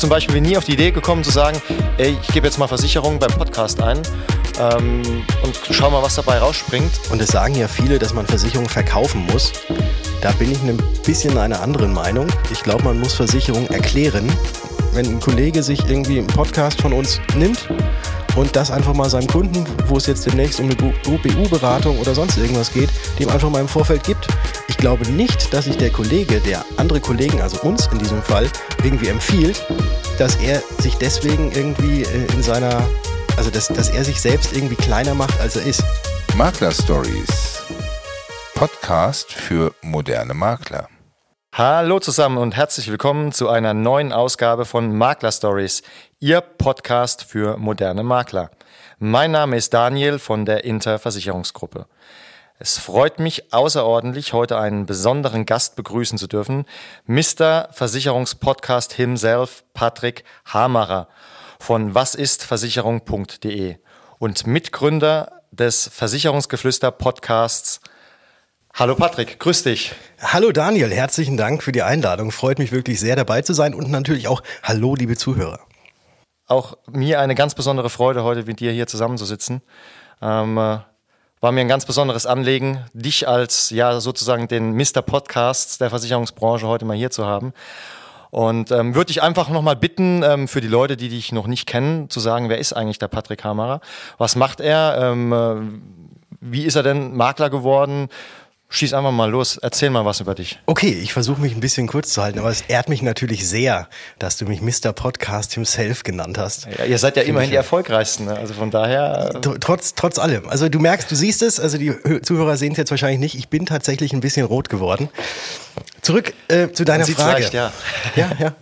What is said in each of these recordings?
zum Beispiel nie auf die Idee gekommen zu sagen, ey, ich gebe jetzt mal Versicherung beim Podcast ein ähm, und schau mal, was dabei rausspringt. Und es sagen ja viele, dass man Versicherungen verkaufen muss. Da bin ich ein bisschen einer anderen Meinung. Ich glaube, man muss Versicherungen erklären. Wenn ein Kollege sich irgendwie einen Podcast von uns nimmt und das einfach mal seinem Kunden, wo es jetzt demnächst um eine BU-Beratung oder sonst irgendwas geht, dem einfach mal im Vorfeld gibt. Ich glaube nicht, dass sich der Kollege, der andere Kollegen, also uns in diesem Fall, irgendwie empfiehlt, dass er sich deswegen irgendwie äh, in seiner, also dass, dass er sich selbst irgendwie kleiner macht, als er ist. Makler Stories. Podcast für moderne Makler. Hallo zusammen und herzlich willkommen zu einer neuen Ausgabe von Makler Stories, Ihr Podcast für moderne Makler. Mein Name ist Daniel von der Inter Versicherungsgruppe. Es freut mich außerordentlich, heute einen besonderen Gast begrüßen zu dürfen, Mr. Versicherungspodcast himself, Patrick Hamarer von wasistversicherung.de und Mitgründer des Versicherungsgeflüster Podcasts Hallo Patrick, grüß dich. Hallo Daniel, herzlichen Dank für die Einladung. Freut mich wirklich sehr dabei zu sein und natürlich auch Hallo liebe Zuhörer. Auch mir eine ganz besondere Freude, heute mit dir hier zusammenzusitzen. Ähm, äh, war mir ein ganz besonderes Anliegen, dich als ja sozusagen den Mr. Podcasts der Versicherungsbranche heute mal hier zu haben. Und ähm, würde ich einfach nochmal bitten, ähm, für die Leute, die dich noch nicht kennen, zu sagen, wer ist eigentlich der Patrick Hammerer? Was macht er? Ähm, äh, wie ist er denn Makler geworden? Schieß einfach mal los, erzähl mal was über dich. Okay, ich versuche mich ein bisschen kurz zu halten, aber es ehrt mich natürlich sehr, dass du mich Mr. Podcast himself genannt hast. Ja, ihr seid ja Find immerhin die erfolgreichsten, ne? also von daher. Äh trotz, trotz allem. Also du merkst, du siehst es, also die Zuhörer sehen es jetzt wahrscheinlich nicht, ich bin tatsächlich ein bisschen rot geworden. Zurück äh, zu deiner Frage. Leicht, ja. ja, ja.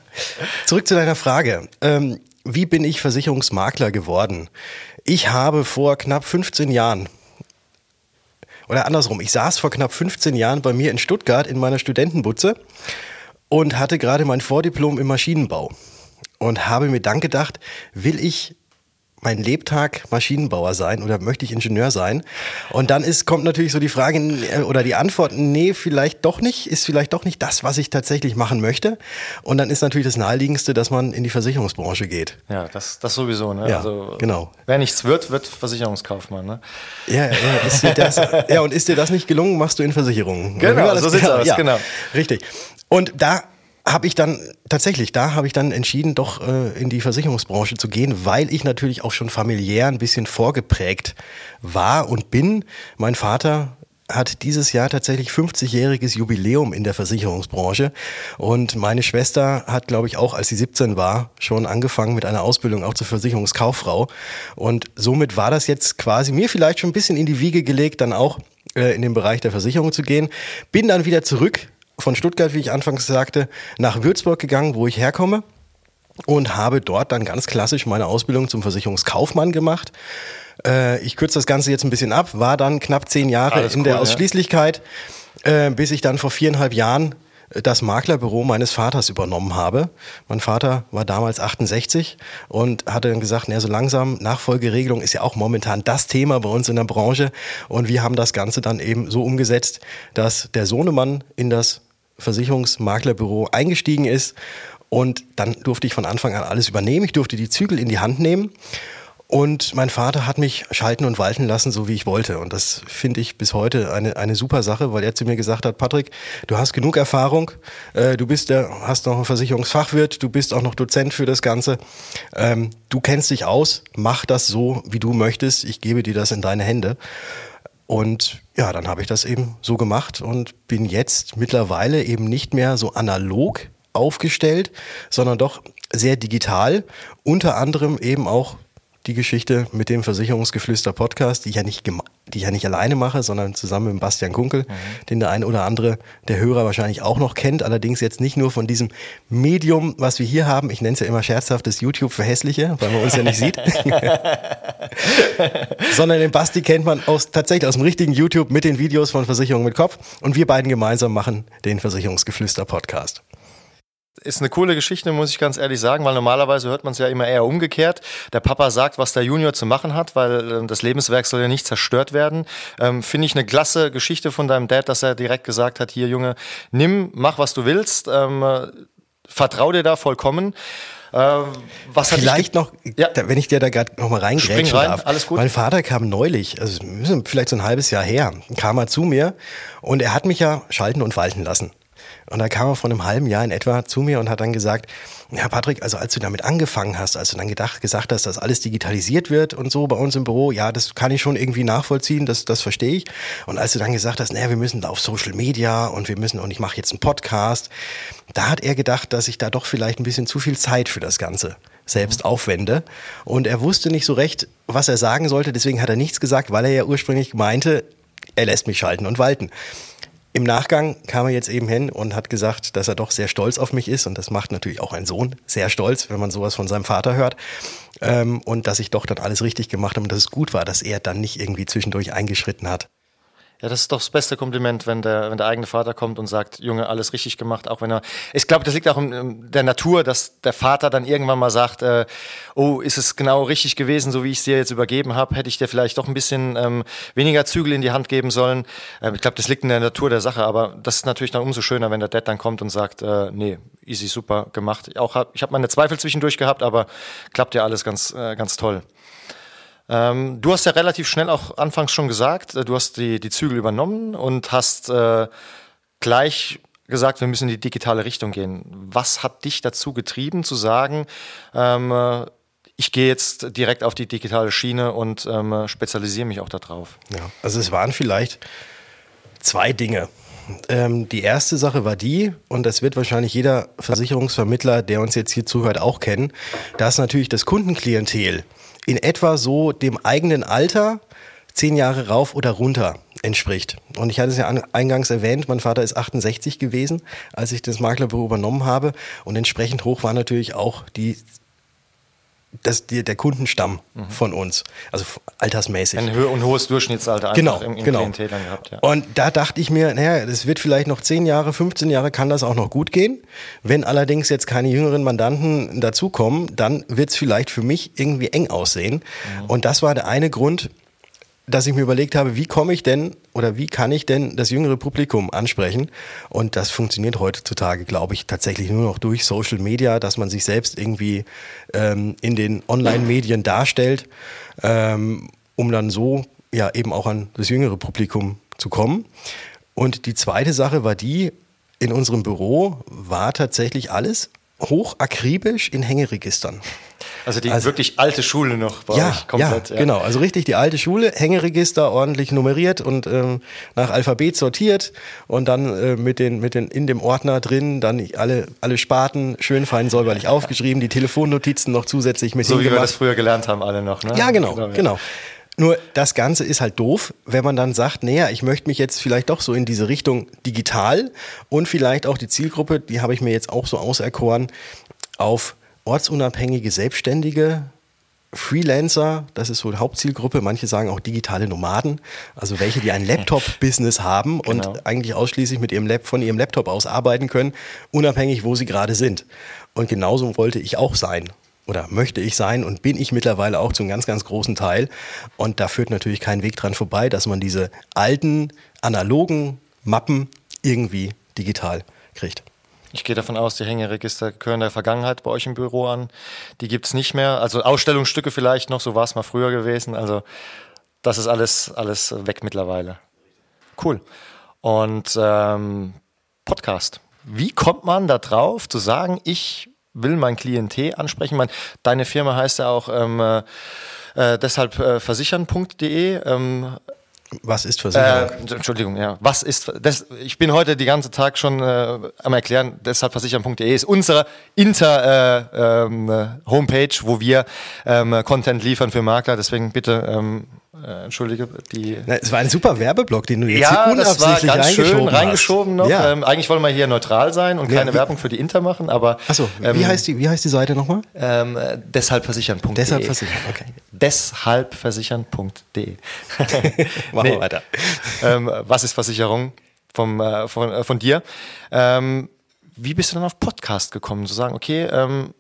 Zurück zu deiner Frage. Ähm, wie bin ich Versicherungsmakler geworden? Ich habe vor knapp 15 Jahren oder andersrum, ich saß vor knapp 15 Jahren bei mir in Stuttgart in meiner Studentenbutze und hatte gerade mein Vordiplom im Maschinenbau und habe mir dann gedacht, will ich mein Lebtag Maschinenbauer sein oder möchte ich Ingenieur sein? Und dann ist, kommt natürlich so die Frage äh, oder die Antwort, nee, vielleicht doch nicht, ist vielleicht doch nicht das, was ich tatsächlich machen möchte. Und dann ist natürlich das Naheliegendste, dass man in die Versicherungsbranche geht. Ja, das, das sowieso, ne? Ja, also, genau. Wer nichts wird, wird Versicherungskaufmann, ne? Ja, ja, das, ja, und ist dir das nicht gelungen, machst du in Versicherungen. Genau, so sieht's aus, ja, genau. Richtig. Und da habe ich dann tatsächlich, da habe ich dann entschieden, doch äh, in die Versicherungsbranche zu gehen, weil ich natürlich auch schon familiär ein bisschen vorgeprägt war und bin. Mein Vater hat dieses Jahr tatsächlich 50-jähriges Jubiläum in der Versicherungsbranche. Und meine Schwester hat, glaube ich, auch als sie 17 war, schon angefangen mit einer Ausbildung auch zur Versicherungskauffrau. Und somit war das jetzt quasi mir vielleicht schon ein bisschen in die Wiege gelegt, dann auch äh, in den Bereich der Versicherung zu gehen. Bin dann wieder zurück von Stuttgart, wie ich anfangs sagte, nach Würzburg gegangen, wo ich herkomme und habe dort dann ganz klassisch meine Ausbildung zum Versicherungskaufmann gemacht. Äh, ich kürze das Ganze jetzt ein bisschen ab, war dann knapp zehn Jahre Alles in cool, der Ausschließlichkeit, ja. äh, bis ich dann vor viereinhalb Jahren das Maklerbüro meines Vaters übernommen habe. Mein Vater war damals 68 und hatte dann gesagt, na, so langsam Nachfolgeregelung ist ja auch momentan das Thema bei uns in der Branche. Und wir haben das Ganze dann eben so umgesetzt, dass der Sohnemann in das Versicherungsmaklerbüro eingestiegen ist und dann durfte ich von Anfang an alles übernehmen. Ich durfte die Zügel in die Hand nehmen und mein Vater hat mich schalten und walten lassen, so wie ich wollte. Und das finde ich bis heute eine, eine super Sache, weil er zu mir gesagt hat, Patrick, du hast genug Erfahrung, äh, du bist der, hast noch einen Versicherungsfachwirt, du bist auch noch Dozent für das Ganze. Ähm, du kennst dich aus, mach das so, wie du möchtest. Ich gebe dir das in deine Hände. Und ja, dann habe ich das eben so gemacht und bin jetzt mittlerweile eben nicht mehr so analog aufgestellt, sondern doch sehr digital, unter anderem eben auch die Geschichte mit dem Versicherungsgeflüster Podcast, die ich ja nicht, die ich ja nicht alleine mache, sondern zusammen mit Bastian Kunkel, mhm. den der ein oder andere der Hörer wahrscheinlich auch noch kennt. Allerdings jetzt nicht nur von diesem Medium, was wir hier haben. Ich nenne es ja immer scherzhaft das YouTube für Hässliche, weil man uns ja nicht sieht. sondern den Basti kennt man aus, tatsächlich aus dem richtigen YouTube mit den Videos von Versicherung mit Kopf. Und wir beiden gemeinsam machen den Versicherungsgeflüster Podcast ist eine coole Geschichte, muss ich ganz ehrlich sagen, weil normalerweise hört man es ja immer eher umgekehrt. Der Papa sagt, was der Junior zu machen hat, weil äh, das Lebenswerk soll ja nicht zerstört werden. Ähm, Finde ich eine klasse Geschichte von deinem Dad, dass er direkt gesagt hat, hier Junge, nimm, mach was du willst, ähm, vertrau dir da vollkommen. Ähm, was Vielleicht noch, Ja. wenn ich dir da gerade noch mal reingrätschen rein, darf. alles gut. Mein Vater kam neulich, also vielleicht so ein halbes Jahr her, kam er zu mir und er hat mich ja schalten und walten lassen. Und da kam er vor einem halben Jahr in etwa zu mir und hat dann gesagt, ja Patrick, also als du damit angefangen hast, als du dann gedacht, gesagt hast, dass alles digitalisiert wird und so bei uns im Büro, ja, das kann ich schon irgendwie nachvollziehen, das, das verstehe ich. Und als du dann gesagt hast, naja, wir müssen da auf Social Media und wir müssen, und ich mache jetzt einen Podcast, da hat er gedacht, dass ich da doch vielleicht ein bisschen zu viel Zeit für das Ganze selbst aufwende. Und er wusste nicht so recht, was er sagen sollte, deswegen hat er nichts gesagt, weil er ja ursprünglich meinte, er lässt mich schalten und walten. Im Nachgang kam er jetzt eben hin und hat gesagt, dass er doch sehr stolz auf mich ist. Und das macht natürlich auch ein Sohn sehr stolz, wenn man sowas von seinem Vater hört. Ähm, und dass ich doch dann alles richtig gemacht habe und dass es gut war, dass er dann nicht irgendwie zwischendurch eingeschritten hat. Ja, das ist doch das beste Kompliment, wenn der, wenn der eigene Vater kommt und sagt, Junge, alles richtig gemacht, auch wenn er. Ich glaube, das liegt auch in, der Natur, dass der Vater dann irgendwann mal sagt, äh, oh, ist es genau richtig gewesen, so wie ich es dir jetzt übergeben habe, hätte ich dir vielleicht doch ein bisschen ähm, weniger Zügel in die Hand geben sollen. Ähm, ich glaube, das liegt in der Natur der Sache, aber das ist natürlich dann umso schöner, wenn der Dad dann kommt und sagt, äh, nee, easy, super gemacht. Auch hab, ich habe meine Zweifel zwischendurch gehabt, aber klappt ja alles ganz, äh, ganz toll. Ähm, du hast ja relativ schnell auch anfangs schon gesagt, äh, du hast die, die Zügel übernommen und hast äh, gleich gesagt, wir müssen in die digitale Richtung gehen. Was hat dich dazu getrieben zu sagen, ähm, äh, ich gehe jetzt direkt auf die digitale Schiene und ähm, spezialisiere mich auch darauf? Ja, also es waren vielleicht zwei Dinge. Ähm, die erste Sache war die, und das wird wahrscheinlich jeder Versicherungsvermittler, der uns jetzt hier zuhört, auch kennen, dass natürlich das Kundenklientel in etwa so dem eigenen Alter zehn Jahre rauf oder runter entspricht. Und ich hatte es ja an, eingangs erwähnt, mein Vater ist 68 gewesen, als ich das Maklerbüro übernommen habe. Und entsprechend hoch war natürlich auch die, das, die, der Kundenstamm von uns, also altersmäßig. Ein ein hohes Durchschnittsalter Genau, im, im genau. Klientel dann gehabt. Ja. Und da dachte ich mir, naja, das wird vielleicht noch 10 Jahre, 15 Jahre kann das auch noch gut gehen. Wenn allerdings jetzt keine jüngeren Mandanten dazukommen, dann wird es vielleicht für mich irgendwie eng aussehen. Und das war der eine Grund, dass ich mir überlegt habe, wie komme ich denn oder wie kann ich denn das jüngere Publikum ansprechen? Und das funktioniert heutzutage, glaube ich, tatsächlich nur noch durch Social Media, dass man sich selbst irgendwie ähm, in den Online-Medien darstellt, ähm, um dann so ja eben auch an das jüngere Publikum zu kommen. Und die zweite Sache war die, in unserem Büro war tatsächlich alles hoch akribisch in Hängeregistern. Also die Also- wirklich alte Schule noch bei Ja, euch komplett. ja, genau. Also richtig die alte Schule, Hängeregister ordentlich nummeriert und ähm, nach Alphabet sortiert und dann äh, mit den mit den in dem Ordner drin dann alle alle Sparten schön fein säuberlich aufgeschrieben, die Telefonnotizen noch zusätzlich mit So wie wir das früher gelernt haben, alle noch. Ne? Ja, genau, ja. genau. Nur das Ganze ist halt doof, wenn man dann sagt, naja, ich möchte mich jetzt vielleicht doch so in diese Richtung digital und vielleicht auch die Zielgruppe, die habe ich mir jetzt auch so auserkoren, auf ortsunabhängige Selbstständige, Freelancer, das ist so die Hauptzielgruppe. Manche sagen auch digitale Nomaden, also welche, die ein Laptop-Business haben Genau. und eigentlich ausschließlich mit ihrem Lab, von ihrem Laptop aus arbeiten können, unabhängig, wo sie gerade sind. Und genauso wollte ich auch sein oder möchte ich sein und bin ich mittlerweile auch zum ganz, ganz großen Teil. Und da führt natürlich kein Weg dran vorbei, dass man diese alten, analogen Mappen irgendwie digital kriegt. Ich gehe davon aus, die Hängeregister gehören der Vergangenheit bei euch im Büro an. Die gibt's nicht mehr. Also Ausstellungsstücke vielleicht noch, so war es mal früher gewesen. Also das ist alles, alles weg mittlerweile. Cool. Und ähm, Podcast. Wie kommt man da drauf zu sagen, ich will mein Klientel ansprechen? Man, deine Firma heißt ja auch ähm, äh, äh, deshalb äh, versichern.de. Ähm, Was ist Versicherung? äh, Entschuldigung, ja. Was ist das? Ich bin heute den ganzen Tag schon äh, am erklären, deshalb versichern.de ist unsere Inter äh, ähm, äh, Homepage, wo wir ähm, Content liefern für Makler. Deswegen bitte ähm, äh, entschuldige die. Na, es war ein super Werbeblock, den du jetzt Ja, hier das war unabsichtlich ganz schön reingeschoben reingeschoben hast. noch. Ja. Ähm, eigentlich wollen wir hier neutral sein und Ja, keine wie- Werbung für die Inter machen, aber Achso, ähm, wie, heißt die, wie heißt die Seite nochmal? ähm, äh, deshalb versichern.de. Deshalb versichern, okay. Deshalb versichern.de. Machen wir weiter. Ähm, was ist Versicherung vom, äh, von, äh, von dir? Ähm, wie bist du dann auf Podcast gekommen? Zu sagen, okay, ähm,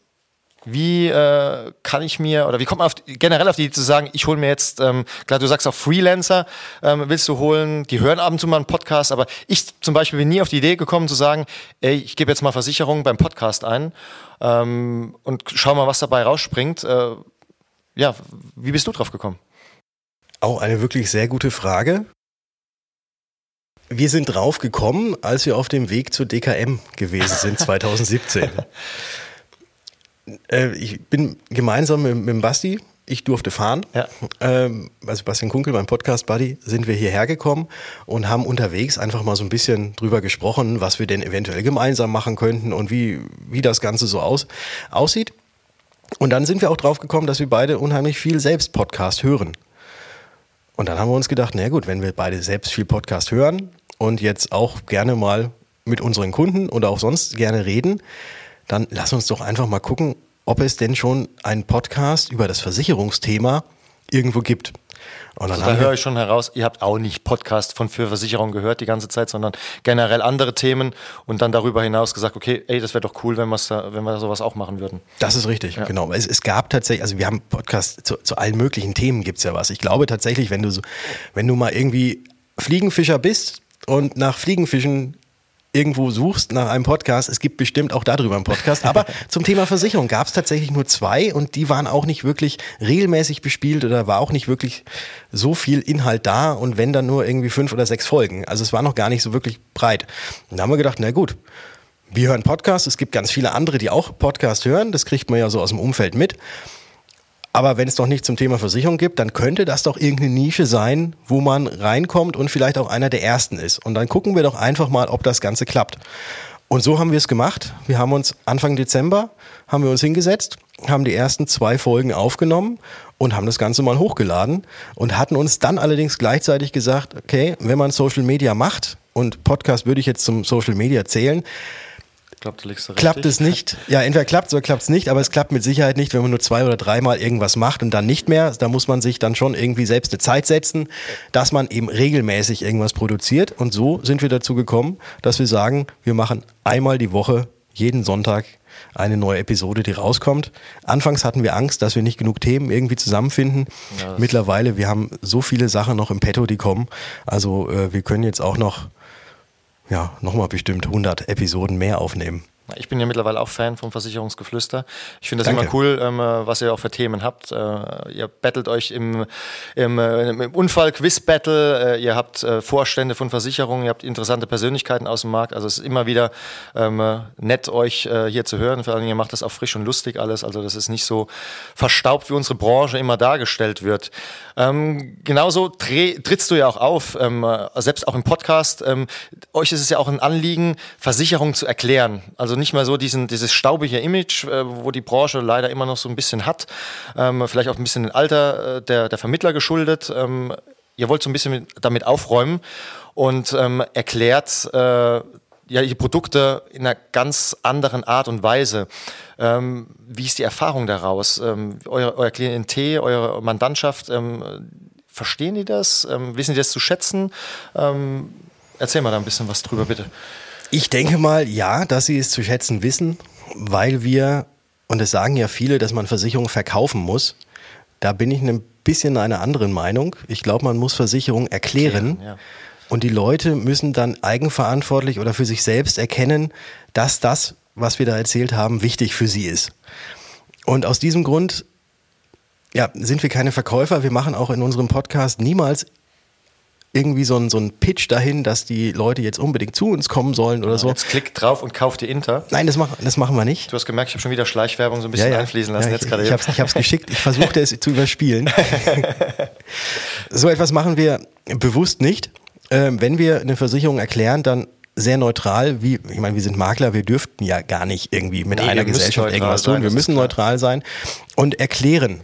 wie äh, kann ich mir oder wie kommt man auf, generell auf die Idee zu sagen, ich hole mir jetzt, ähm, klar, du sagst auch Freelancer, ähm, willst du holen, die hören ab und zu mal einen Podcast, aber ich zum Beispiel bin nie auf die Idee gekommen zu sagen, ey, ich gebe jetzt mal Versicherung beim Podcast ein ähm, und schau mal, was dabei rausspringt. Äh, ja, wie bist du drauf gekommen? Auch eine wirklich sehr gute Frage. Wir sind drauf gekommen, als wir auf dem Weg zur DKM gewesen sind 2017. äh, ich bin gemeinsam mit, mit Basti, ich durfte fahren. Ja. Ähm, also Bastian Kunkel, mein Podcast-Buddy, sind wir hierher gekommen und haben unterwegs einfach mal so ein bisschen drüber gesprochen, was wir denn eventuell gemeinsam machen könnten und wie, wie das Ganze so aus, aussieht. Und dann sind wir auch drauf gekommen, dass wir beide unheimlich viel selbst Podcast hören. Und dann haben wir uns gedacht, na gut, wenn wir beide selbst viel Podcast hören und jetzt auch gerne mal mit unseren Kunden oder auch sonst gerne reden, dann lass uns doch einfach mal gucken, ob es denn schon einen Podcast über das Versicherungsthema irgendwo gibt. Und also da höre ich schon heraus, ihr habt auch nicht Podcast von für Versicherung gehört die ganze Zeit, sondern generell andere Themen und dann darüber hinaus gesagt, okay, ey, das wäre doch cool, wenn, da, wenn wir sowas auch machen würden. Das ist richtig, ja. genau. Es, es, gab tatsächlich, also wir haben Podcasts zu, zu allen möglichen Themen gibt es ja was. Ich glaube tatsächlich, wenn du so, wenn du mal irgendwie Fliegenfischer bist und nach Fliegenfischen irgendwo suchst nach einem Podcast, es gibt bestimmt auch darüber einen Podcast. Aber zum Thema Versicherung gab es tatsächlich nur zwei und die waren auch nicht wirklich regelmäßig bespielt oder war auch nicht wirklich so viel Inhalt da und wenn dann nur irgendwie fünf oder sechs Folgen. Also es war noch gar nicht so wirklich breit. Und da haben wir gedacht, na gut, wir hören Podcast. Es gibt ganz viele andere, die auch Podcast hören. Das kriegt man ja so aus dem Umfeld mit. Aber wenn es doch nicht zum Thema Versicherung gibt, dann könnte das doch irgendeine Nische sein, wo man reinkommt und vielleicht auch einer der ersten ist. Und dann gucken wir doch einfach mal, ob das Ganze klappt. Und so haben wir es gemacht. Wir haben uns Anfang Dezember haben wir uns hingesetzt, haben die ersten zwei Folgen aufgenommen und haben das Ganze mal hochgeladen und hatten uns dann allerdings gleichzeitig gesagt, okay, wenn man Social Media macht und Podcast würde ich jetzt zum Social Media zählen, Du liegst klappt es nicht. Ja, entweder klappt es oder klappt es nicht, aber es klappt mit Sicherheit nicht, wenn man nur zwei oder dreimal irgendwas macht und dann nicht mehr. Da muss man sich dann schon irgendwie selbst eine Zeit setzen, dass man eben regelmäßig irgendwas produziert. Und so sind wir dazu gekommen, dass wir sagen, wir machen einmal die Woche, jeden Sonntag, eine neue Episode, die rauskommt. Anfangs hatten wir Angst, dass wir nicht genug Themen irgendwie zusammenfinden. Ja, Mittlerweile, wir haben so viele Sachen noch im Petto, die kommen. Also äh, wir können jetzt auch noch ja, nochmal bestimmt 100 Episoden mehr aufnehmen. Ich bin ja mittlerweile auch Fan vom Versicherungsgeflüster. Ich finde das Danke. immer cool, ähm, was ihr auch für Themen habt. Äh, ihr battelt euch im, im, äh, im Unfall-Quiz-Battle, äh, ihr habt äh, Vorstände von Versicherungen, ihr habt interessante Persönlichkeiten aus dem Markt. Also es ist immer wieder ähm, nett, euch äh, hier zu hören. Vor allem, ihr macht das auch frisch und lustig alles. Also das ist nicht so verstaubt, wie unsere Branche immer dargestellt wird. Ähm, genauso trittst du ja auch auf, ähm, selbst auch im Podcast. Ähm, euch ist es ja auch ein Anliegen, Versicherungen zu erklären. Also nicht mehr so diesen, dieses staubige Image, äh, wo die Branche leider immer noch so ein bisschen hat. Ähm, vielleicht auch ein bisschen dem Alter äh, der, der Vermittler geschuldet. Ähm, ihr wollt so ein bisschen mit, damit aufräumen und ähm, erklärt äh, ja die Produkte in einer ganz anderen Art und Weise. Ähm, wie ist die Erfahrung daraus? Ähm, euer, euer Klientel, eure Mandantschaft, ähm, verstehen die das? Ähm, wissen die das zu schätzen? Ähm, erzähl mal da ein bisschen was drüber, bitte. Ich denke mal, ja, dass sie es zu schätzen wissen, weil wir, und es sagen ja viele, dass man Versicherungen verkaufen muss. Da bin ich ein bisschen einer anderen Meinung. Ich glaube, man muss Versicherungen erklären. Okay, ja. Und die Leute müssen dann eigenverantwortlich oder für sich selbst erkennen, dass das, was wir da erzählt haben, wichtig für sie ist. Und aus diesem Grund ja, sind wir keine Verkäufer. Wir machen auch in unserem Podcast niemals irgendwie so ein, so ein Pitch dahin, dass die Leute jetzt unbedingt zu uns kommen sollen oder so. Jetzt klick drauf und kauf dir Inter. Nein, das, mach, das machen wir nicht. Du hast gemerkt, ich habe schon wieder Schleichwerbung so ein bisschen ja, ja. einfließen lassen. Ja, jetzt gerade ich habe es geschickt. Ich versuchte es zu überspielen. so etwas machen wir bewusst nicht. Ähm, wenn wir eine Versicherung erklären, dann sehr neutral, wie, ich meine, wir sind Makler, wir dürften ja gar nicht irgendwie mit nee, einer Gesellschaft irgendwas tun. Sein, wir müssen neutral sein und erklären.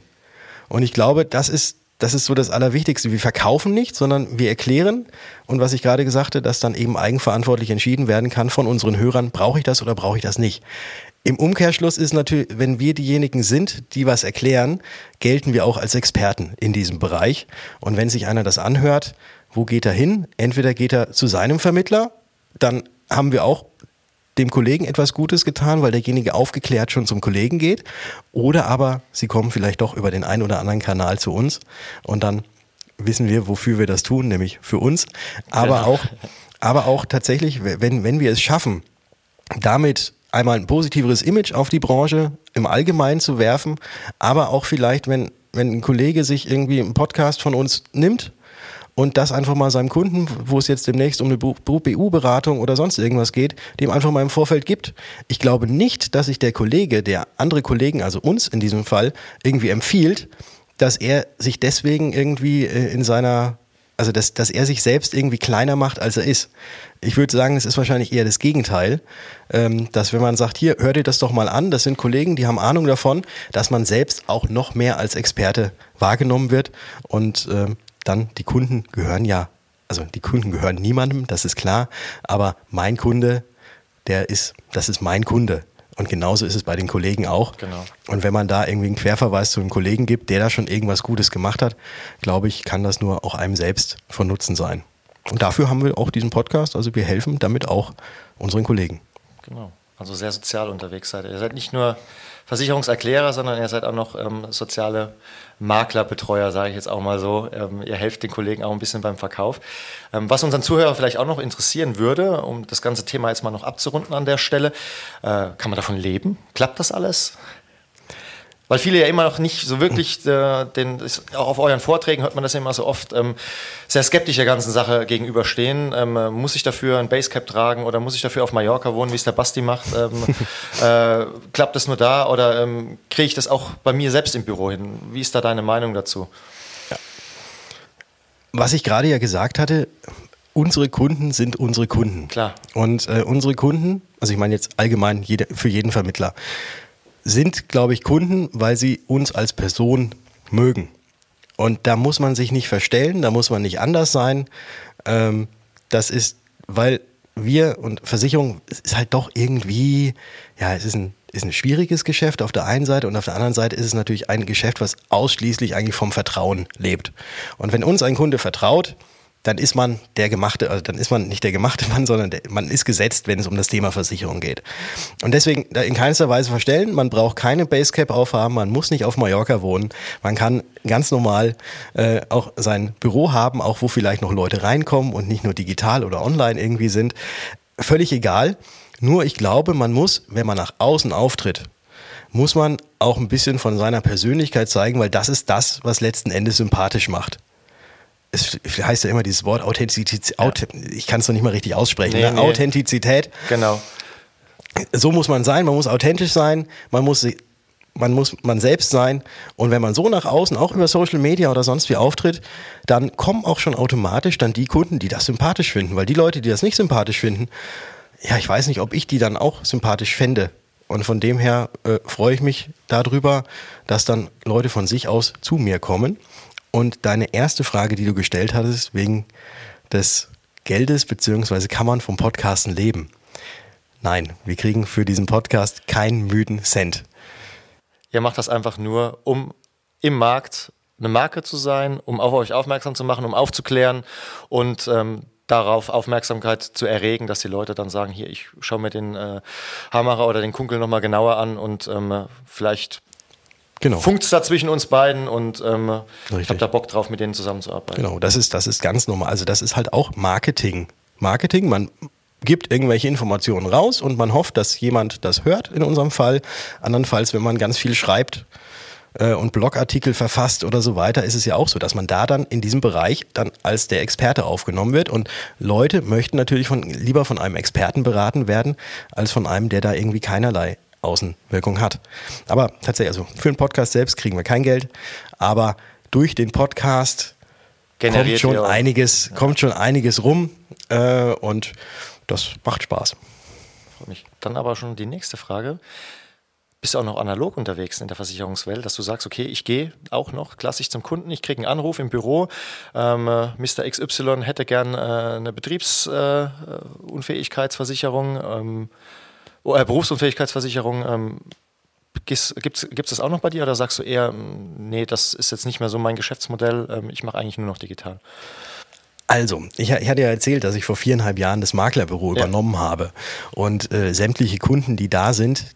Und ich glaube, das ist das ist so das Allerwichtigste. Wir verkaufen nicht, sondern wir erklären. Und was ich gerade gesagt habe, dass dann eben eigenverantwortlich entschieden werden kann von unseren Hörern, brauche ich das oder brauche ich das nicht. Im Umkehrschluss ist natürlich, wenn wir diejenigen sind, die was erklären, gelten wir auch als Experten in diesem Bereich. Und wenn sich einer das anhört, wo geht er hin? Entweder geht er zu seinem Vermittler, dann haben wir auch dem Kollegen etwas Gutes getan, weil derjenige aufgeklärt schon zum Kollegen geht. Oder aber sie kommen vielleicht doch über den einen oder anderen Kanal zu uns und dann wissen wir, wofür wir das tun, nämlich für uns. Aber genau. auch, aber auch tatsächlich, wenn, wenn wir es schaffen, damit einmal ein positiveres Image auf die Branche im Allgemeinen zu werfen, aber auch vielleicht, wenn, wenn ein Kollege sich irgendwie einen Podcast von uns nimmt und das einfach mal seinem Kunden, wo es jetzt demnächst um eine BU-Beratung oder sonst irgendwas geht, dem einfach mal im Vorfeld gibt. Ich glaube nicht, dass sich der Kollege, der andere Kollegen, also uns in diesem Fall, irgendwie empfiehlt, dass er sich deswegen irgendwie äh, in seiner also dass, dass er sich selbst irgendwie kleiner macht, als er ist. Ich würde sagen, es ist wahrscheinlich eher das Gegenteil, ähm, dass wenn man sagt, hier, hör dir das doch mal an, das sind Kollegen, die haben Ahnung davon, dass man selbst auch noch mehr als Experte wahrgenommen wird und ähm, dann die Kunden gehören ja, also die Kunden gehören niemandem, das ist klar, aber mein Kunde, der ist, das ist mein Kunde. Und genauso ist es bei den Kollegen auch. Genau. Und wenn man da irgendwie einen Querverweis zu einem Kollegen gibt, der da schon irgendwas Gutes gemacht hat, glaube ich, kann das nur auch einem selbst von Nutzen sein. Und dafür haben wir auch diesen Podcast. Also wir helfen damit auch unseren Kollegen. Genau. Also sehr sozial unterwegs seid ihr. Ihr seid nicht nur Versicherungserklärer, sondern ihr seid auch noch ähm, soziale Maklerbetreuer, sage ich jetzt auch mal so. Ähm, ihr helft den Kollegen auch ein bisschen beim Verkauf. Ähm, was unseren Zuhörer vielleicht auch noch interessieren würde, um das ganze Thema jetzt mal noch abzurunden an der Stelle, äh, kann man davon leben? Klappt das alles? Weil viele ja immer noch nicht so wirklich, äh, den, auch auf euren Vorträgen hört man das ja immer so oft, ähm, sehr skeptisch der ganzen Sache gegenüberstehen. Ähm, muss ich dafür ein Basecap tragen oder muss ich dafür auf Mallorca wohnen, wie es der Basti macht? Ähm, äh, klappt das nur da oder ähm, kriege ich das auch bei mir selbst im Büro hin? Wie ist da deine Meinung dazu? Ja. Was ich gerade ja gesagt hatte, unsere Kunden sind unsere Kunden. Klar. Und äh, unsere Kunden, also ich meine jetzt allgemein jede, für jeden Vermittler, sind, glaube ich, Kunden, weil sie uns als Person mögen. Und da muss man sich nicht verstellen, da muss man nicht anders sein. Ähm, das ist, weil wir und Versicherung ist halt doch irgendwie, ja, es ist ein, ist ein schwieriges Geschäft auf der einen Seite und auf der anderen Seite ist es natürlich ein Geschäft, was ausschließlich eigentlich vom Vertrauen lebt. Und wenn uns ein Kunde vertraut, dann ist man der gemachte, also dann ist man nicht der gemachte Mann, sondern der, man ist gesetzt, wenn es um das Thema Versicherung geht. Und deswegen in keinster Weise verstellen, man braucht keine Basecap aufhaben, man muss nicht auf Mallorca wohnen, man kann ganz normal äh, auch sein Büro haben, auch wo vielleicht noch Leute reinkommen und nicht nur digital oder online irgendwie sind. Völlig egal. Nur ich glaube, man muss, wenn man nach außen auftritt, muss man auch ein bisschen von seiner Persönlichkeit zeigen, weil das ist das, was letzten Endes sympathisch macht es heißt ja immer dieses Wort Authentizität, ja. ich kann es noch nicht mal richtig aussprechen, nee, ne? nee. Authentizität. Genau. So muss man sein, man muss authentisch sein, man muss man muss man selbst sein und wenn man so nach außen auch über Social Media oder sonst wie auftritt, dann kommen auch schon automatisch dann die Kunden, die das sympathisch finden, weil die Leute, die das nicht sympathisch finden, ja, ich weiß nicht, ob ich die dann auch sympathisch fände. Und von dem her äh, freue ich mich darüber, dass dann Leute von sich aus zu mir kommen. Und deine erste Frage, die du gestellt hattest, wegen des Geldes, beziehungsweise kann man vom Podcasten leben? Nein, wir kriegen für diesen Podcast keinen müden Cent. Ihr macht das einfach nur, um im Markt eine Marke zu sein, um auf euch aufmerksam zu machen, um aufzuklären und ähm, darauf Aufmerksamkeit zu erregen, dass die Leute dann sagen, hier, ich schaue mir den äh, Hamacher oder den Kunkel nochmal genauer an und ähm, vielleicht genau. funkt es da zwischen uns beiden und ähm, ich habe da Bock drauf, mit denen zusammenzuarbeiten. Genau, das ist, das ist ganz normal. Also das ist halt auch Marketing. Marketing, man gibt irgendwelche Informationen raus und man hofft, dass jemand das hört in unserem Fall. Andernfalls, wenn man ganz viel schreibt äh, und Blogartikel verfasst oder so weiter, ist es ja auch so, dass man da dann in diesem Bereich dann als der Experte aufgenommen wird. Und Leute möchten natürlich von, lieber von einem Experten beraten werden, als von einem, der da irgendwie keinerlei Außenwirkung hat. Aber tatsächlich, also für den Podcast selbst kriegen wir kein Geld, aber durch den Podcast Generiert kommt schon einiges, ja. kommt schon einiges rum äh, und das macht Spaß. Dann aber schon die nächste Frage. Bist du auch noch analog unterwegs in der Versicherungswelt, dass du sagst, okay, ich gehe auch noch klassisch zum Kunden, ich kriege einen Anruf im Büro, ähm, äh, Mr. XY hätte gern äh, eine Betriebsunfähigkeitsversicherung. Äh, ähm, oh, äh, Berufsunfähigkeitsversicherung, ähm, Gibt es das auch noch bei dir oder sagst du eher, mm, nee, das ist jetzt nicht mehr so mein Geschäftsmodell, ähm, ich mache eigentlich nur noch digital? Also, ich, ich, hatte ja erzählt, dass ich vor viereinhalb Jahren das Maklerbüro ja. übernommen habe. Und äh, sämtliche Kunden, die da sind,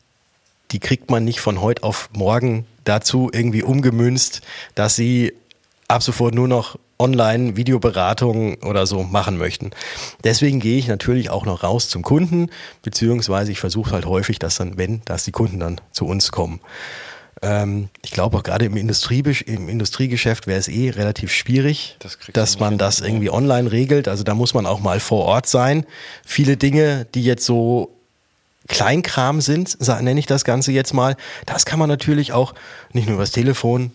die kriegt man nicht von heute auf morgen dazu irgendwie umgemünzt, dass sie ab sofort nur noch online Videoberatungen oder so machen möchten. Deswegen gehe ich natürlich auch noch raus zum Kunden, beziehungsweise ich versuche halt häufig, dass dann, wenn, dass die Kunden dann zu uns kommen. Ähm, ich glaube auch gerade im, Industrie, im Industriegeschäft wäre es eh relativ schwierig, das dass man das irgendwie online regelt. Also da muss man auch mal vor Ort sein. Viele Dinge, die jetzt so Kleinkram sind, nenne ich das Ganze jetzt mal, das kann man natürlich auch nicht nur übers Telefon,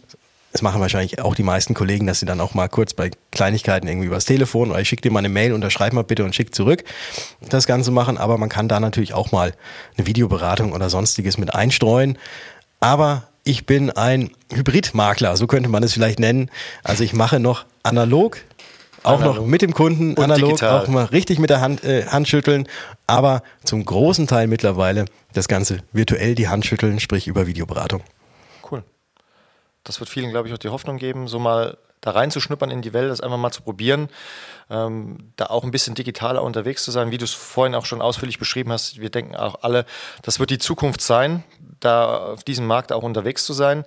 das machen wahrscheinlich auch die meisten Kollegen, dass sie dann auch mal kurz bei Kleinigkeiten irgendwie übers Telefon oder ich schicke dir mal eine Mail, unterschreib mal bitte und schick zurück das Ganze machen. Aber man kann da natürlich auch mal eine Videoberatung oder sonstiges mit einstreuen. Aber ich bin ein Hybridmakler, so könnte man es vielleicht nennen. Also ich mache noch analog, auch analog. noch mit dem Kunden, analog, digital. auch mal richtig mit der Hand, äh, Hand schütteln, aber zum großen Teil mittlerweile das Ganze virtuell die Hand schütteln, sprich über Videoberatung das wird vielen, glaube ich, auch die Hoffnung geben, so mal da reinzuschnuppern in die Welt, das einfach mal zu probieren, ähm, da auch ein bisschen digitaler unterwegs zu sein, wie du es vorhin auch schon ausführlich beschrieben hast. Wir denken auch alle, das wird die Zukunft sein, da auf diesem Markt auch unterwegs zu sein.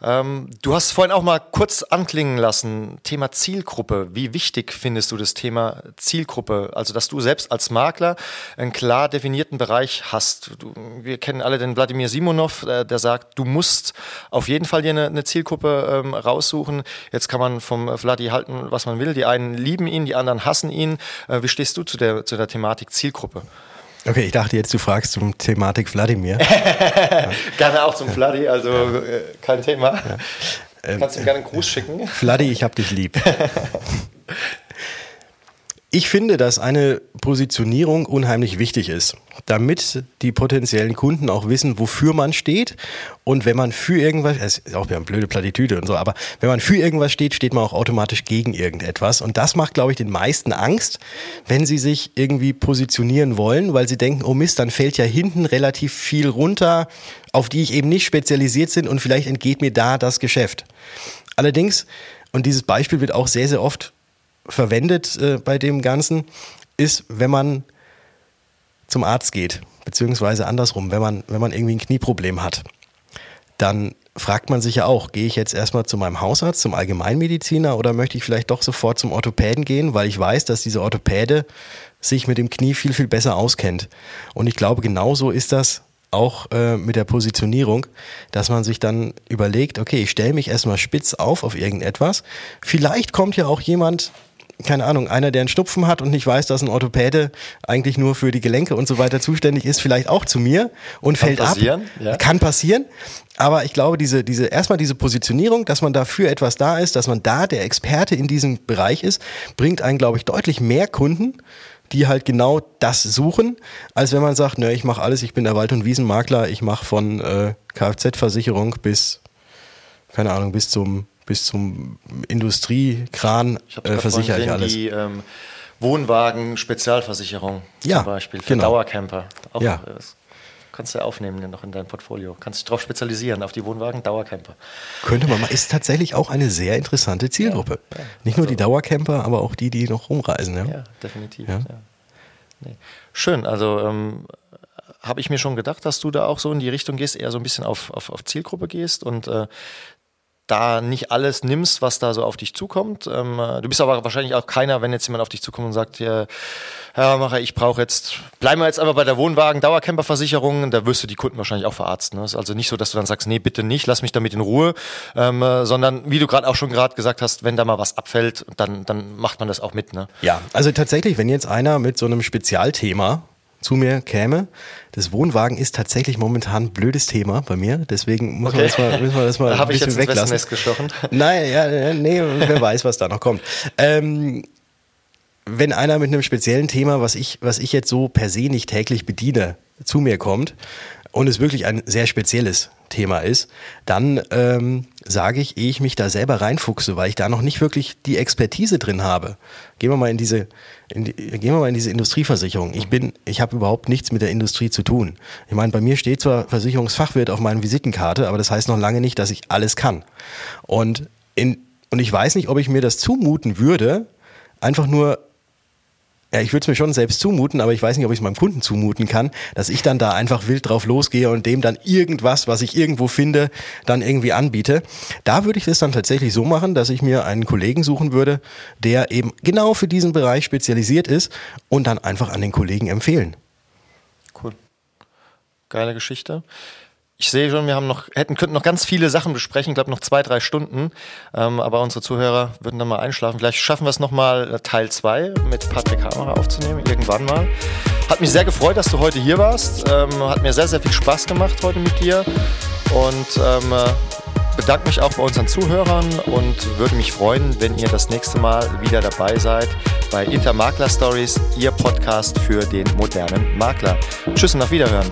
Ähm, du hast vorhin auch mal kurz anklingen lassen, Thema Zielgruppe. Wie wichtig findest du das Thema Zielgruppe? Also, dass du selbst als Makler einen klar definierten Bereich hast. Du, wir kennen alle den Wladimir Simonov, äh, der sagt, du musst auf jeden Fall dir eine, eine Zielgruppe ähm, raussuchen. Jetzt kann man vom Vladi halten, was man will. Die einen lieben ihn, die anderen hassen ihn. Äh, wie stehst du zu der, zu der Thematik Zielgruppe? Okay, ich dachte jetzt, du fragst zum Thematik Wladimir. gerne auch zum Vladi, also ja. äh, kein Thema. Ja. Ähm, Kannst du ihm gerne einen Gruß schicken. Vladi, ich hab dich lieb. Ich finde, dass eine Positionierung unheimlich wichtig ist, damit die potenziellen Kunden auch wissen, wofür man steht. Und wenn man für irgendwas, es ist auch wieder eine blöde Plattitüde und so, aber wenn man für irgendwas steht, steht man auch automatisch gegen irgendetwas. Und das macht, glaube ich, den meisten Angst, wenn sie sich irgendwie positionieren wollen, weil sie denken, oh Mist, dann fällt ja hinten relativ viel runter, auf die ich eben nicht spezialisiert bin und vielleicht entgeht mir da das Geschäft. Allerdings, und dieses Beispiel wird auch sehr, sehr oft verwendet äh, bei dem Ganzen, ist, wenn man zum Arzt geht, beziehungsweise andersrum, wenn man, wenn man irgendwie ein Knieproblem hat, dann fragt man sich ja auch, gehe ich jetzt erstmal zu meinem Hausarzt, zum Allgemeinmediziner oder möchte ich vielleicht doch sofort zum Orthopäden gehen, weil ich weiß, dass dieser Orthopäde sich mit dem Knie viel, viel besser auskennt. Und ich glaube, genauso ist das auch äh, mit der Positionierung, dass man sich dann überlegt, okay, ich stelle mich erstmal spitz auf auf irgendetwas. Vielleicht kommt ja auch jemand, keine Ahnung, einer, der einen Schnupfen hat und nicht weiß, dass ein Orthopäde eigentlich nur für die Gelenke und so weiter zuständig ist, vielleicht auch zu mir und Kann fällt passieren, ab. Ja. Kann passieren. Aber ich glaube, diese, diese, erstmal diese Positionierung, dass man dafür etwas da ist, dass man da der Experte in diesem Bereich ist, bringt einen, glaube ich, deutlich mehr Kunden, die halt genau das suchen, als wenn man sagt, ne, ich mache alles, ich bin der Wald- und Wiesenmakler, ich mache von äh, Kfz-Versicherung bis, keine Ahnung, bis zum bis zum Industriekran äh, versichere ich alles. Die ähm, Wohnwagen-Spezialversicherung ja, zum Beispiel für genau. Dauercamper. Auch ja. kannst du aufnehmen noch in dein Portfolio. Kannst dich darauf spezialisieren, auf die Wohnwagen, Dauercamper. Könnte man mal, ist tatsächlich auch eine sehr interessante Zielgruppe. Ja, ja. Nicht nur also, die Dauercamper, aber auch die, die noch rumreisen. Ja, ja definitiv. Nee. Schön, also ähm, habe ich mir schon gedacht, dass du da auch so in die Richtung gehst, eher so ein bisschen auf, auf, auf Zielgruppe gehst und äh, da nicht alles nimmst, was da so auf dich zukommt. Ähm, du bist aber wahrscheinlich auch keiner, wenn jetzt jemand auf dich zukommt und sagt, ja, Herr Macher, ich brauche jetzt, bleiben wir jetzt einfach bei der Wohnwagen-Dauercamper-Versicherung, da wirst du die Kunden wahrscheinlich auch verarzten. Ne? ist also nicht so, dass du dann sagst, nee, bitte nicht, lass mich damit in Ruhe, ähm, sondern wie du gerade auch schon gerade gesagt hast, wenn da mal was abfällt, dann, dann macht man das auch mit. Ne? Ja, also tatsächlich, wenn jetzt einer mit so einem Spezialthema zu mir käme. Das Wohnwagen ist tatsächlich momentan ein blödes Thema bei mir, deswegen muss okay. man das mal, müssen wir das mal da ein bisschen ich jetzt weglassen. Ins gestochen. Nein, ja, nee, wer weiß, was da noch kommt. Ähm, wenn einer mit einem speziellen Thema, was ich, was ich jetzt so per se nicht täglich bediene, zu mir kommt und es wirklich ein sehr spezielles Thema ist, dann ähm, sage ich, ehe ich mich da selber reinfuchse, weil ich da noch nicht wirklich die Expertise drin habe. Gehen wir mal in diese, in die, gehen wir mal in diese Industrieversicherung. Ich bin, ich habe überhaupt nichts mit der Industrie zu tun. Ich meine, bei mir steht zwar Versicherungsfachwirt auf meiner Visitenkarte, aber das heißt noch lange nicht, dass ich alles kann. Und in, und ich weiß nicht, ob ich mir das zumuten würde, einfach nur ja, ich würde es mir schon selbst zumuten, aber ich weiß nicht, ob ich es meinem Kunden zumuten kann, dass ich dann da einfach wild drauf losgehe und dem dann irgendwas, was ich irgendwo finde, dann irgendwie anbiete. Da würde ich das dann tatsächlich so machen, dass ich mir einen Kollegen suchen würde, der eben genau für diesen Bereich spezialisiert ist und dann einfach an den Kollegen empfehlen. Cool. Geile Geschichte. Ich sehe schon, wir haben noch, hätten, könnten noch ganz viele Sachen besprechen, ich glaube noch zwei, drei Stunden. Ähm, aber unsere Zuhörer würden dann mal einschlafen. Vielleicht schaffen wir es nochmal äh, Teil 2 mit Patrick Hammerer aufzunehmen, irgendwann mal. Hat mich sehr gefreut, dass du heute hier warst. Ähm, hat mir sehr, sehr viel Spaß gemacht heute mit dir. Und ähm, äh, bedanke mich auch bei unseren Zuhörern und würde mich freuen, wenn ihr das nächste Mal wieder dabei seid bei Intermakler Stories, Ihr Podcast für den modernen Makler. Tschüss und auf Wiederhören.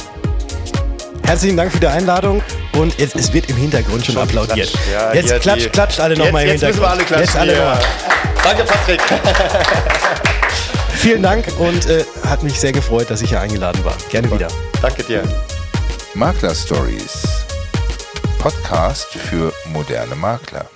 Herzlichen Dank für die Einladung und jetzt, es wird im Hintergrund schon, schon applaudiert. Ja, jetzt klatscht, klatscht alle nochmal im Hintergrund. Jetzt müssen wir alle klatschen. Jetzt alle nochmal. Danke, Patrick. Vielen Dank und äh, hat mich sehr gefreut, dass ich hier eingeladen war. Gerne wieder. Danke dir. Makler Stories. Podcast für moderne Makler.